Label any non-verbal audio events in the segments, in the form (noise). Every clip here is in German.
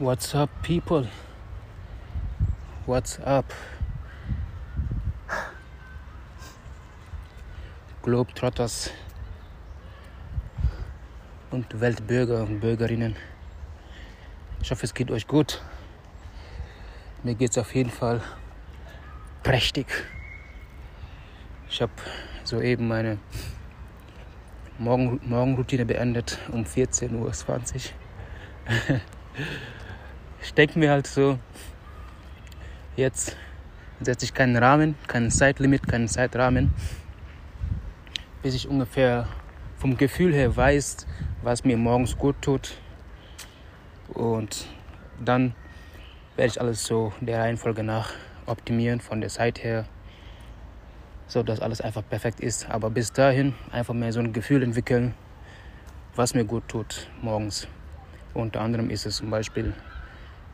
What's up, people? What's up? Globetrotters und Weltbürger und Bürgerinnen. Ich hoffe, es geht euch gut. Mir geht es auf jeden Fall prächtig. Ich habe soeben meine Morgen Morgenroutine beendet um 14.20 Uhr. (laughs) ich denke mir halt so, jetzt setze ich keinen Rahmen, keinen Zeitlimit, keinen Zeitrahmen, bis ich ungefähr vom Gefühl her weiß, was mir morgens gut tut. Und dann werde ich alles so der Reihenfolge nach optimieren von der Zeit her, so dass alles einfach perfekt ist. Aber bis dahin einfach mehr so ein Gefühl entwickeln, was mir gut tut morgens. Unter anderem ist es zum Beispiel,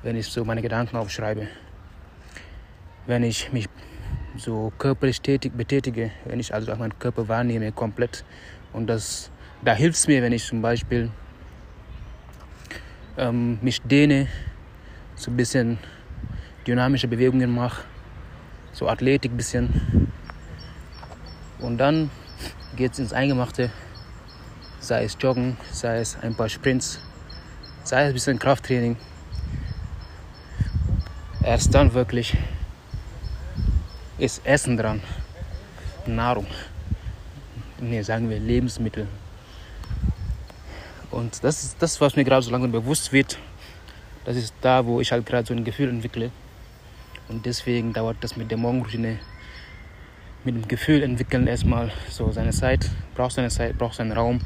wenn ich so meine Gedanken aufschreibe, wenn ich mich so körperlich tätig, betätige, wenn ich also meinen Körper wahrnehme komplett. Und das, da hilft es mir, wenn ich zum Beispiel ähm, mich dehne, so ein bisschen dynamische Bewegungen mache, so Athletik ein bisschen. Und dann geht es ins Eingemachte, sei es Joggen, sei es ein paar Sprints, sei es ein bisschen Krafttraining. Erst dann wirklich ist Essen dran, Nahrung, nee, sagen wir Lebensmittel. Und das ist das, was mir gerade so langsam bewusst wird. Das ist da, wo ich halt gerade so ein Gefühl entwickle. Und deswegen dauert das mit der Morgenroutine, mit dem Gefühl entwickeln erstmal so seine Zeit, braucht seine Zeit, braucht seinen Raum.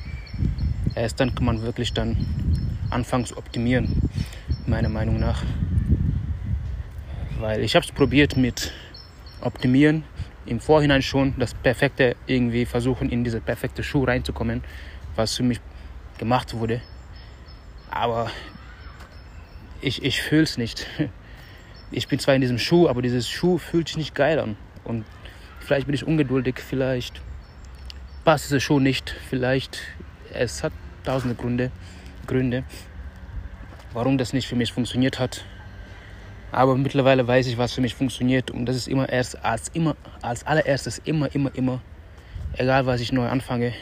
Erst dann kann man wirklich dann zu optimieren, meiner Meinung nach. Weil ich habe es probiert mit Optimieren, im Vorhinein schon das Perfekte irgendwie versuchen, in diese perfekte Schuh reinzukommen, was für mich gemacht wurde. Aber ich, ich fühle es nicht. (laughs) Ich bin zwar in diesem Schuh, aber dieses Schuh fühlt sich nicht geil an. Und vielleicht bin ich ungeduldig, vielleicht passt dieser Schuh nicht, vielleicht es hat tausende Gründe, Gründe, warum das nicht für mich funktioniert hat. Aber mittlerweile weiß ich, was für mich funktioniert und das ist immer erst als immer als allererstes immer immer immer egal was ich neu anfange,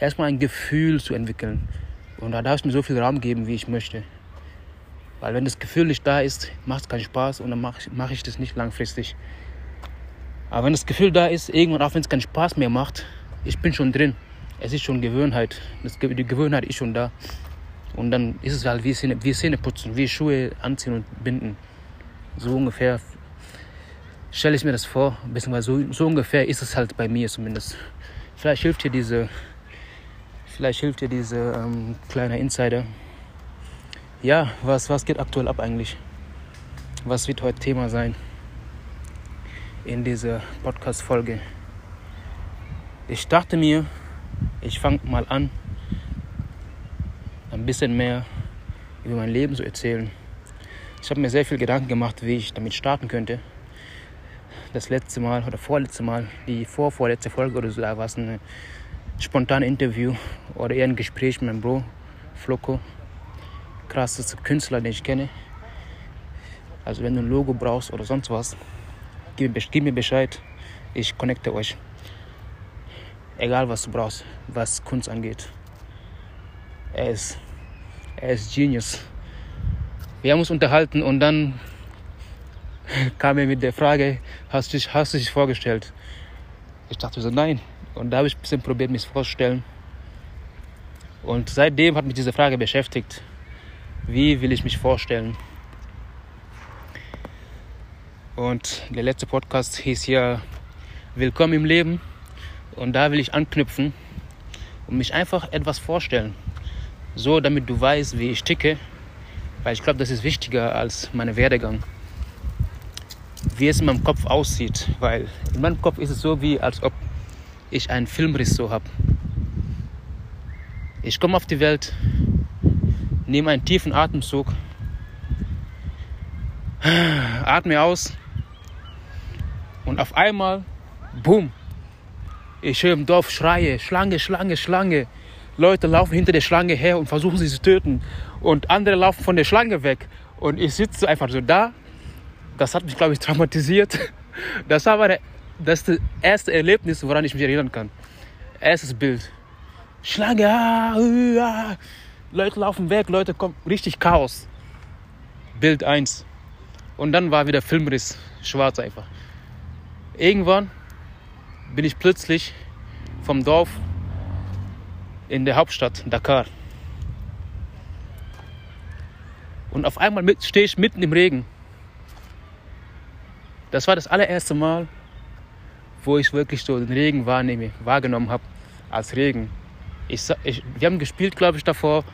erstmal ein Gefühl zu entwickeln. Und da darf es mir so viel Raum geben, wie ich möchte. Weil wenn das Gefühl nicht da ist, macht es keinen Spaß und dann mache ich, mach ich das nicht langfristig. Aber wenn das Gefühl da ist, irgendwann auch wenn es keinen Spaß mehr macht, ich bin schon drin. Es ist schon Gewohnheit. Das, die Gewohnheit ist schon da. Und dann ist es halt wie Zähne, wie Zähne putzen, wie Schuhe anziehen und binden. So ungefähr stelle ich mir das vor, beziehungsweise so, so ungefähr ist es halt bei mir zumindest. Vielleicht hilft dir diese Vielleicht hilft dir diese ähm, kleine Insider. Ja, was, was geht aktuell ab eigentlich? Was wird heute Thema sein in dieser Podcast-Folge? Ich dachte mir, ich fange mal an, ein bisschen mehr über mein Leben zu erzählen. Ich habe mir sehr viel Gedanken gemacht, wie ich damit starten könnte. Das letzte Mal oder vorletzte Mal, die vorvorletzte Folge oder so, da war es eine spontan Interview oder eher ein Gespräch mit meinem Bro, Floko. Krassester Künstler, den ich kenne. Also wenn du ein Logo brauchst oder sonst was, gib, gib mir Bescheid. Ich connecte euch. Egal was du brauchst, was Kunst angeht. Er ist, er ist Genius. Wir haben uns unterhalten und dann kam er mit der Frage, hast du dich, hast dich vorgestellt? Ich dachte so, nein, und da habe ich ein bisschen probiert, mich vorzustellen. Und seitdem hat mich diese Frage beschäftigt. Wie will ich mich vorstellen? Und der letzte Podcast hieß ja Willkommen im Leben. Und da will ich anknüpfen und mich einfach etwas vorstellen. So, damit du weißt, wie ich ticke. Weil ich glaube, das ist wichtiger als mein Werdegang. Wie es in meinem Kopf aussieht. Weil in meinem Kopf ist es so, wie als ob ich einen Filmriss so habe. Ich komme auf die Welt, nehme einen tiefen Atemzug, (sighs) atme aus und auf einmal, boom, ich höre im Dorf Schreie, Schlange, Schlange, Schlange. Leute laufen hinter der Schlange her und versuchen sie zu töten. Und andere laufen von der Schlange weg Und ich sitze einfach so da. Das hat mich, glaube ich, traumatisiert. (laughs) Das war meine, das, das erste Erlebnis, woran ich mich erinnern kann. Erstes Bild. Schlange, ah, ah. Leute laufen weg, Leute kommen, richtig Chaos. Bild 1. Und dann war wieder Filmriss, schwarz einfach. Irgendwann bin ich plötzlich vom Dorf in der Hauptstadt Dakar. Und auf einmal stehe ich mitten im Regen. Das war das allererste Mal, wo ich wirklich so den Regen wahrnehme, wahrgenommen habe als Regen. Ich, ich, wir haben gespielt, glaube ich, davor,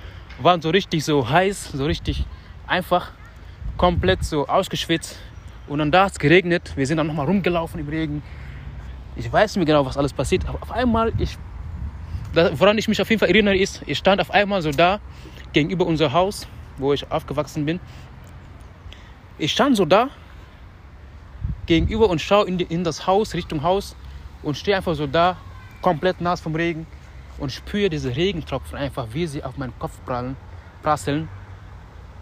waren so richtig so heiß, so richtig einfach, komplett so ausgeschwitzt. Und dann da hat es geregnet. Wir sind dann nochmal rumgelaufen im Regen. Ich weiß nicht mehr genau, was alles passiert. Aber auf einmal, ich, woran ich mich auf jeden Fall erinnere, ist, ich stand auf einmal so da gegenüber unser Haus wo ich aufgewachsen bin. Ich stand so da gegenüber und schaue in, in das Haus, Richtung Haus und stehe einfach so da, komplett nass vom Regen und spüre diese Regentropfen einfach, wie sie auf meinen Kopf prallen, prasseln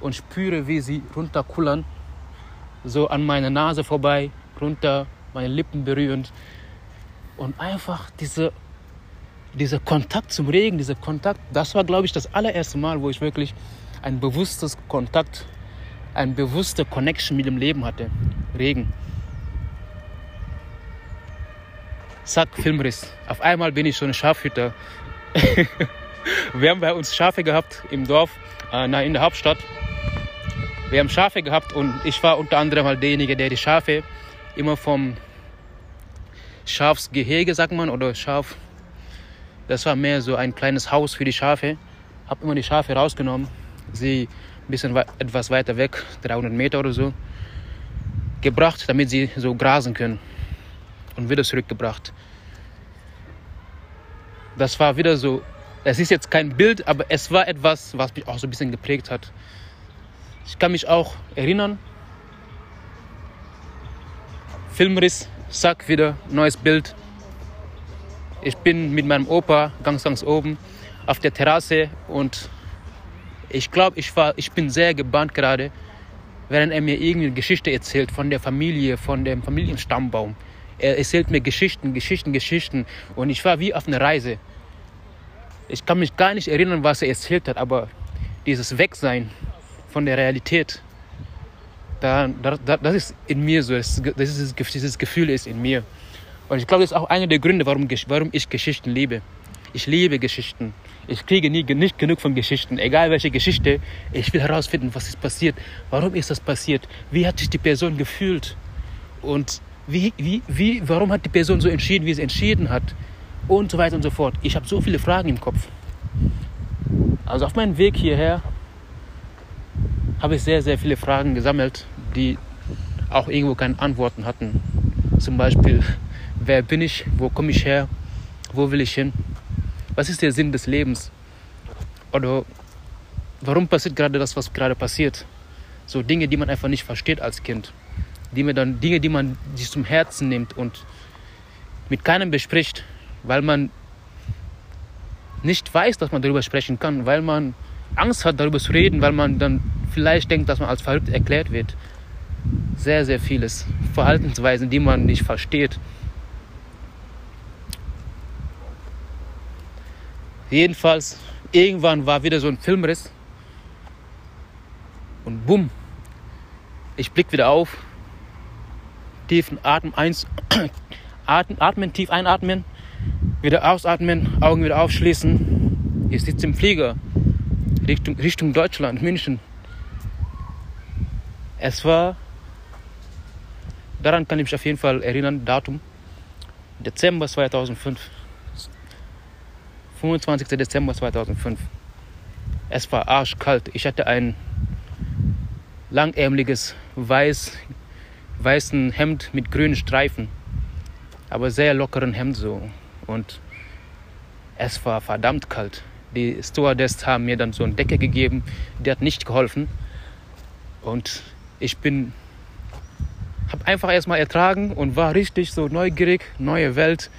und spüre, wie sie runterkullern, so an meiner Nase vorbei, runter, meine Lippen berührend und einfach diese, dieser Kontakt zum Regen, dieser Kontakt, das war, glaube ich, das allererste Mal, wo ich wirklich ein bewusstes Kontakt, eine bewusste Connection mit dem Leben hatte. Regen. Zack, Filmriss. Auf einmal bin ich so ein Schafhüter. (laughs) Wir haben bei uns Schafe gehabt im Dorf, äh, in der Hauptstadt. Wir haben Schafe gehabt und ich war unter anderem halt derjenige, der die Schafe immer vom Schafsgehege, sagt man, oder Schaf. Das war mehr so ein kleines Haus für die Schafe. Hab immer die Schafe rausgenommen, sie ein bisschen etwas weiter weg, 300 Meter oder so, gebracht, damit sie so grasen können und wieder zurückgebracht. Das war wieder so, es ist jetzt kein Bild, aber es war etwas, was mich auch so ein bisschen geprägt hat. Ich kann mich auch erinnern, Filmriss, zack, wieder neues Bild. Ich bin mit meinem Opa ganz, ganz oben auf der Terrasse und ich glaube, ich, ich bin sehr gebannt gerade, während er mir irgendwie eine Geschichte erzählt von der Familie, von dem Familienstammbaum. Er erzählt mir Geschichten, Geschichten, Geschichten. Und ich war wie auf einer Reise. Ich kann mich gar nicht erinnern, was er erzählt hat, aber dieses Wegsein von der Realität, da, da, das ist in mir so, das ist, dieses Gefühl ist in mir. Und ich glaube, das ist auch einer der Gründe, warum, warum ich Geschichten liebe. Ich liebe Geschichten. Ich kriege nie, nicht genug von Geschichten. Egal welche Geschichte, ich will herausfinden, was ist passiert. Warum ist das passiert? Wie hat sich die Person gefühlt? Und wie, wie, wie, warum hat die Person so entschieden, wie sie entschieden hat? Und so weiter und so fort. Ich habe so viele Fragen im Kopf. Also auf meinem Weg hierher habe ich sehr, sehr viele Fragen gesammelt, die auch irgendwo keine Antworten hatten. Zum Beispiel, wer bin ich? Wo komme ich her? Wo will ich hin? Was ist der Sinn des Lebens? Oder warum passiert gerade das, was gerade passiert? So Dinge, die man einfach nicht versteht als Kind. Dinge, dann, Dinge, die man sich zum Herzen nimmt und mit keinem bespricht, weil man nicht weiß, dass man darüber sprechen kann, weil man Angst hat, darüber zu reden, weil man dann vielleicht denkt, dass man als verrückt erklärt wird. Sehr, sehr vieles. Verhaltensweisen, die man nicht versteht. Jedenfalls, irgendwann war wieder so ein Filmriss. Und bumm, ich blick wieder auf. Tiefen Atem eins, (coughs) atmen, atmen, tief einatmen, wieder ausatmen, Augen wieder aufschließen. Ich sitze im Flieger Richtung, Richtung Deutschland, München. Es war, daran kann ich mich auf jeden Fall erinnern, Datum, Dezember 2005. 25. Dezember 2005. Es war arschkalt. Ich hatte ein langärmeliges weiß, weißen Hemd mit grünen Streifen, aber sehr lockeren Hemd so. Und es war verdammt kalt. Die Stewardess haben mir dann so eine Decke gegeben, die hat nicht geholfen. Und ich bin, habe einfach erstmal ertragen und war richtig so neugierig, neue Welt,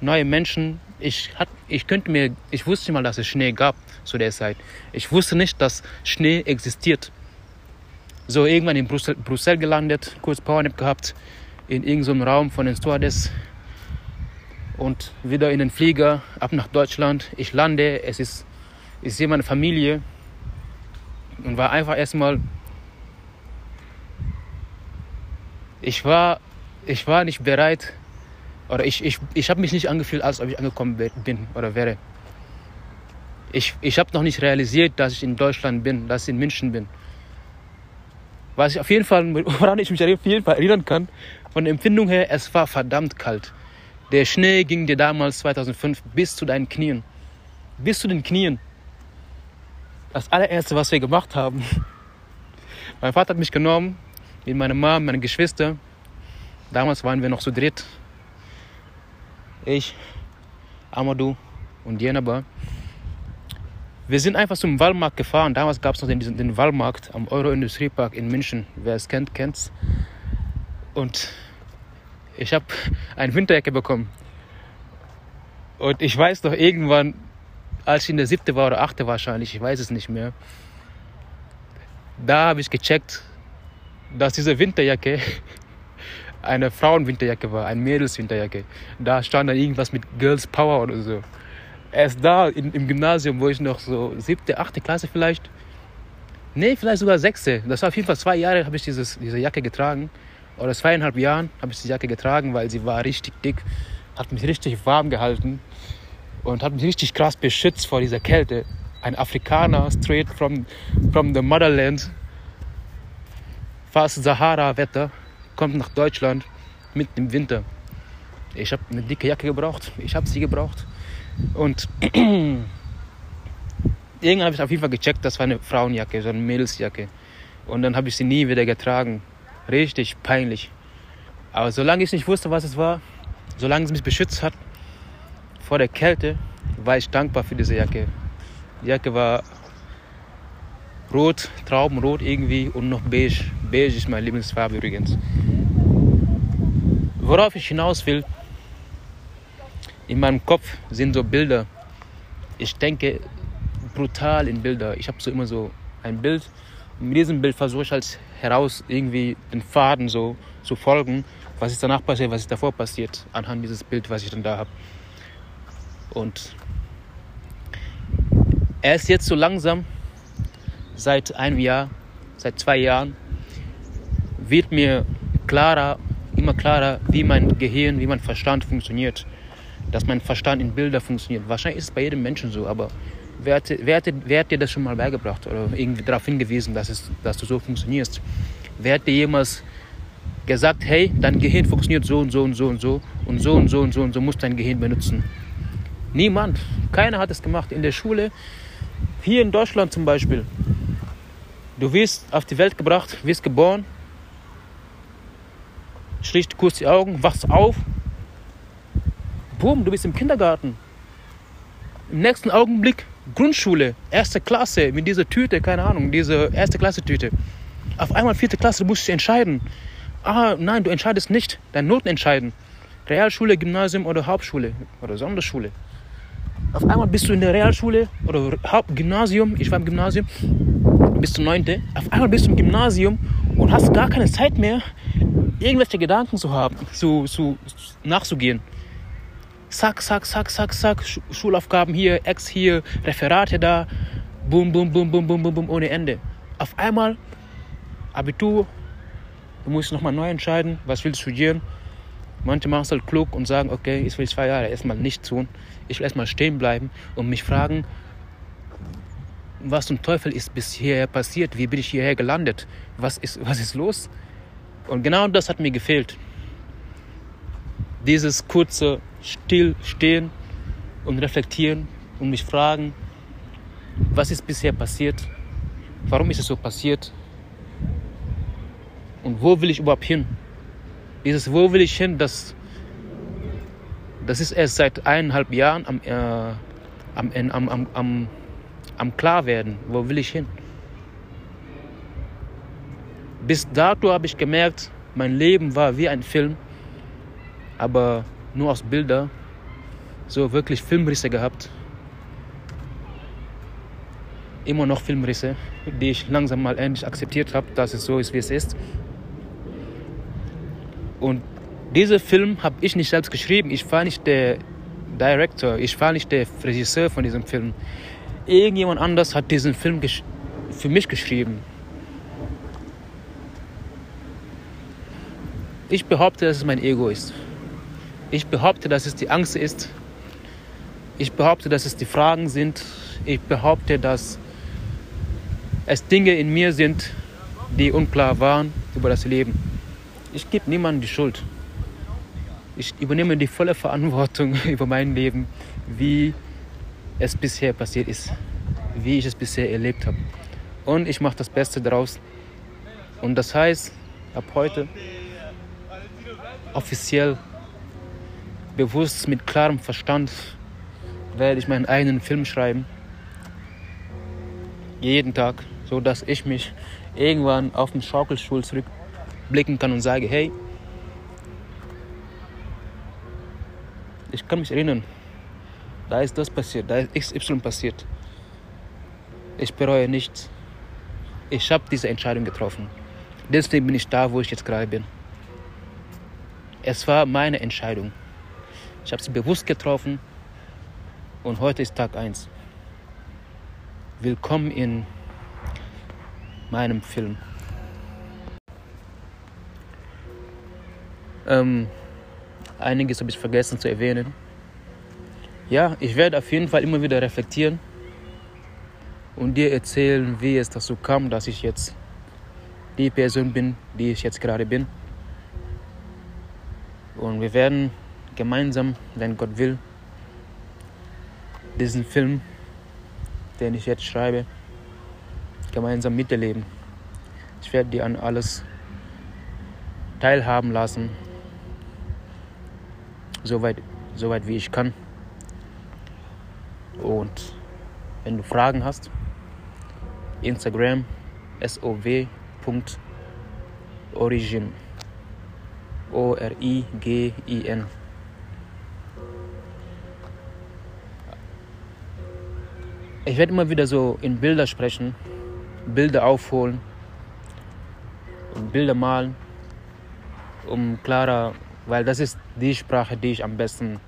neue Menschen, ich, hat, ich könnte mir, ich wusste mal, dass es Schnee gab zu der Zeit. Ich wusste nicht, dass Schnee existiert. So, irgendwann in Brüssel, Brüssel gelandet, kurz Powernap gehabt, in irgendeinem Raum von den Stewardess und wieder in den Flieger, ab nach Deutschland. Ich lande, es ist, ich sehe meine Familie und war einfach erstmal, ich war, ich war nicht bereit, oder ich, ich, ich habe mich nicht angefühlt, als ob ich angekommen bin oder wäre. Ich, ich habe noch nicht realisiert, dass ich in Deutschland bin, dass ich in München bin. Was ich auf jeden Fall, (laughs) woran ich mich auf jeden Fall erinnern kann, von der Empfindung her, es war verdammt kalt. Der Schnee ging dir damals 2005 bis zu deinen Knien. Bis zu den Knien. Das allererste, was wir gemacht haben, (laughs) mein Vater hat mich genommen, mit meiner Mom, meine Geschwister. Damals waren wir noch zu dritt. Ich, Amadou und Jenaba. Wir sind einfach zum Wallmarkt gefahren. Damals gab es noch den, den Wallmarkt am Euro-Industriepark in München. Wer es kennt, kennt's. Und ich habe eine Winterjacke bekommen. Und ich weiß noch irgendwann, als ich in der siebte war oder achte wahrscheinlich, ich weiß es nicht mehr, da habe ich gecheckt, dass diese Winterjacke eine Frauenwinterjacke war, eine Mädelswinterjacke. Da stand dann irgendwas mit Girls Power oder so erst da in, im Gymnasium, wo ich noch so siebte, achte Klasse vielleicht, nee, vielleicht sogar sechste, das war auf jeden Fall zwei Jahre, habe ich dieses, diese Jacke getragen. Oder zweieinhalb Jahren habe ich die Jacke getragen, weil sie war richtig dick, hat mich richtig warm gehalten und hat mich richtig krass beschützt vor dieser Kälte. Ein Afrikaner, straight from, from the motherland, fast Sahara-Wetter, kommt nach Deutschland mitten im Winter. Ich habe eine dicke Jacke gebraucht, ich habe sie gebraucht. Und (clears throat) irgendwann habe ich auf jeden Fall gecheckt, das war eine Frauenjacke, so eine Mädelsjacke. Und dann habe ich sie nie wieder getragen. Richtig peinlich. Aber solange ich nicht wusste, was es war, solange es mich beschützt hat vor der Kälte, war ich dankbar für diese Jacke. Die Jacke war rot, Traubenrot irgendwie und noch beige. Beige ist meine Lieblingsfarbe übrigens. Worauf ich hinaus will, in meinem Kopf sind so Bilder. Ich denke brutal in Bilder. Ich habe so immer so ein Bild. Und mit diesem Bild versuche ich halt heraus irgendwie den Faden so zu folgen, was ist danach passiert, was ist davor passiert, anhand dieses Bild, was ich dann da habe. Und er ist jetzt so langsam, seit einem Jahr, seit zwei Jahren, wird mir klarer, immer klarer, wie mein Gehirn, wie mein Verstand funktioniert dass mein Verstand in Bilder funktioniert. Wahrscheinlich ist es bei jedem Menschen so, aber wer hat, wer, hat, wer hat dir das schon mal beigebracht oder irgendwie darauf hingewiesen, dass, es, dass du so funktionierst? Wer hat dir jemals gesagt, hey, dein Gehirn funktioniert so und so und so und so und so und so und so und so musst dein Gehirn benutzen? Niemand. Keiner hat es gemacht. In der Schule, hier in Deutschland zum Beispiel, du wirst auf die Welt gebracht, wirst geboren, schließt kurz die Augen, wachst auf, Boom, du bist im Kindergarten. Im nächsten Augenblick Grundschule, erste Klasse mit dieser Tüte, keine Ahnung, diese erste Klasse Tüte. Auf einmal vierte Klasse, du musst dich entscheiden. Ah, nein, du entscheidest nicht. Dein Noten entscheiden. Realschule, Gymnasium oder Hauptschule oder Sonderschule. Auf einmal bist du in der Realschule oder Haupt Gymnasium. Ich war im Gymnasium bis zum 9. Auf einmal bist du im Gymnasium und hast gar keine Zeit mehr, irgendwelche Gedanken zu haben, zu, zu, nachzugehen. Zack, zack, zack, zack, zack, Schulaufgaben hier, Ex hier, Referate da, boom, boom, boom, boom, boom, boom, boom, ohne Ende. Auf einmal Abitur, du musst nochmal neu entscheiden, was willst du studieren. Manche machen es halt klug und sagen, okay, ich will zwei Jahre erstmal nichts tun. Ich will erstmal stehen bleiben und mich fragen, was zum Teufel ist bis hierher passiert? Wie bin ich hierher gelandet? Was ist, was ist los? Und genau das hat mir gefehlt. Dieses kurze Stillstehen und reflektieren und mich fragen, was ist bisher passiert? Warum ist es so passiert? Und wo will ich überhaupt hin? Dieses Wo will ich hin, das, das ist erst seit eineinhalb Jahren am, äh, am, am, am, am, am Klarwerden. Wo will ich hin? Bis dato habe ich gemerkt, mein Leben war wie ein Film, aber nur aus Bilder, so wirklich Filmrisse gehabt. immer noch Filmrisse, die ich langsam mal endlich akzeptiert habe, dass es so ist, wie es ist. Und diesen Film habe ich nicht selbst geschrieben. Ich war nicht der Director, ich war nicht der Regisseur von diesem Film. Irgendjemand anders hat diesen Film für mich geschrieben. Ich behaupte, dass es mein Ego ist. Ich behaupte, dass es die Angst ist. Ich behaupte, dass es die Fragen sind. Ich behaupte, dass es Dinge in mir sind, die unklar waren über das Leben. Ich gebe niemandem die Schuld. Ich übernehme die volle Verantwortung (laughs) über mein Leben, wie es bisher passiert ist, wie ich es bisher erlebt habe. Und ich mache das Beste daraus. Und das heißt, ab heute offiziell, bewusst, mit klarem Verstand werde ich meinen eigenen Film schreiben. Jeden Tag, so dass ich mich irgendwann auf den Schaukelstuhl zurückblicken kann und sage, hey, ich kann mich erinnern, da ist das passiert, da ist XY passiert. Ich bereue nichts. Ich habe diese Entscheidung getroffen. Deswegen bin ich da, wo ich jetzt gerade bin. Es war meine Entscheidung. Ich habe sie bewusst getroffen und heute ist Tag 1. Willkommen in meinem Film. Ähm, einiges habe ich vergessen zu erwähnen. Ja, ich werde auf jeden Fall immer wieder reflektieren und dir erzählen, wie es dazu kam, dass ich jetzt die Person bin, die ich jetzt gerade bin. Und wir werden gemeinsam, wenn Gott will, diesen Film, den ich jetzt schreibe, gemeinsam miterleben. Ich werde dir an alles teilhaben lassen, soweit, soweit wie ich kann. Und wenn du Fragen hast, Instagram sov.origin. O-R-I-G-I-N. Ich werde immer wieder so in Bilder sprechen, Bilder aufholen Bilder malen, um klarer, weil das ist die Sprache, die ich am besten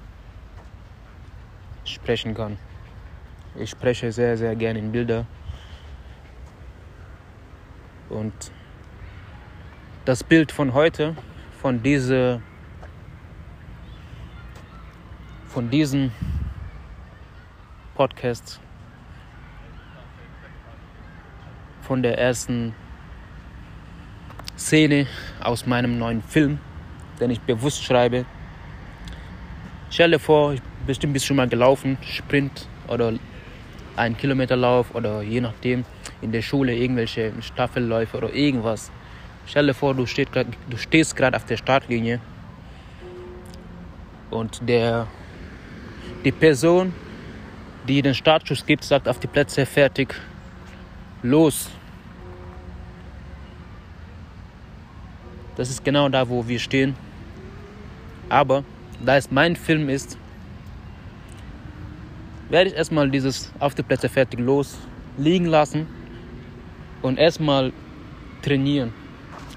sprechen kann. Ich spreche sehr, sehr gerne in Bilder. Und das Bild von heute von diese von diesem Podcast von der ersten Szene aus meinem neuen Film, den ich bewusst schreibe. Stell dir vor, bestimmt bist schon mal gelaufen, Sprint oder ein Kilometerlauf oder je nachdem in der Schule irgendwelche Staffelläufe oder irgendwas. Stell dir vor, du, steht du stehst gerade auf der Startlinie und der, die Person, die den Startschuss gibt, sagt auf die Plätze fertig, los. Das ist genau da, wo wir stehen. Aber da es mein Film ist, werde ich erstmal dieses auf die Plätze fertig los liegen lassen und erstmal trainieren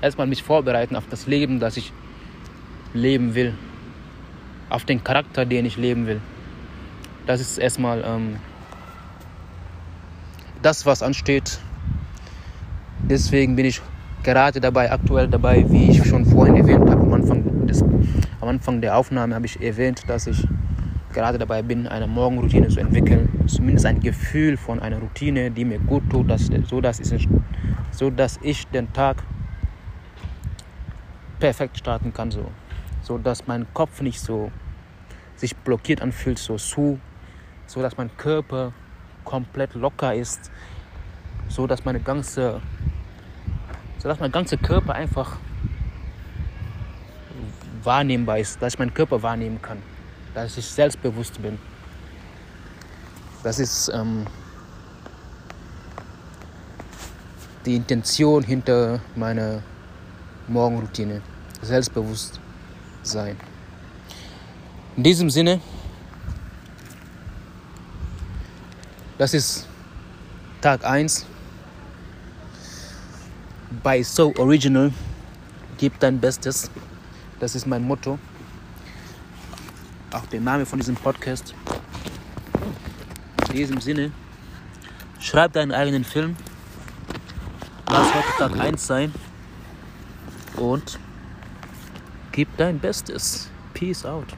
erstmal mich vorbereiten auf das Leben, das ich leben will. Auf den Charakter, den ich leben will. Das ist erstmal ähm, das, was ansteht. Deswegen bin ich gerade dabei, aktuell dabei, wie ich schon vorhin erwähnt habe, am Anfang, des, am Anfang der Aufnahme habe ich erwähnt, dass ich gerade dabei bin, eine Morgenroutine zu entwickeln. Zumindest ein Gefühl von einer Routine, die mir gut tut, dass, so, dass ich, so dass ich den Tag perfekt starten kann, so, so dass mein Kopf nicht so sich blockiert anfühlt, so zu, so dass mein Körper komplett locker ist, so dass meine ganze, so dass mein ganzer Körper einfach wahrnehmbar ist, dass ich meinen Körper wahrnehmen kann, dass ich selbstbewusst bin. Das ist ähm, die Intention hinter meiner Morgenroutine. Selbstbewusst sein. In diesem Sinne, das ist Tag 1 bei So Original. Gib dein Bestes. Das ist mein Motto. Auch der Name von diesem Podcast. In diesem Sinne, schreib deinen eigenen Film. Lass heute Tag 1 sein. Und gib dein Bestes. Peace out.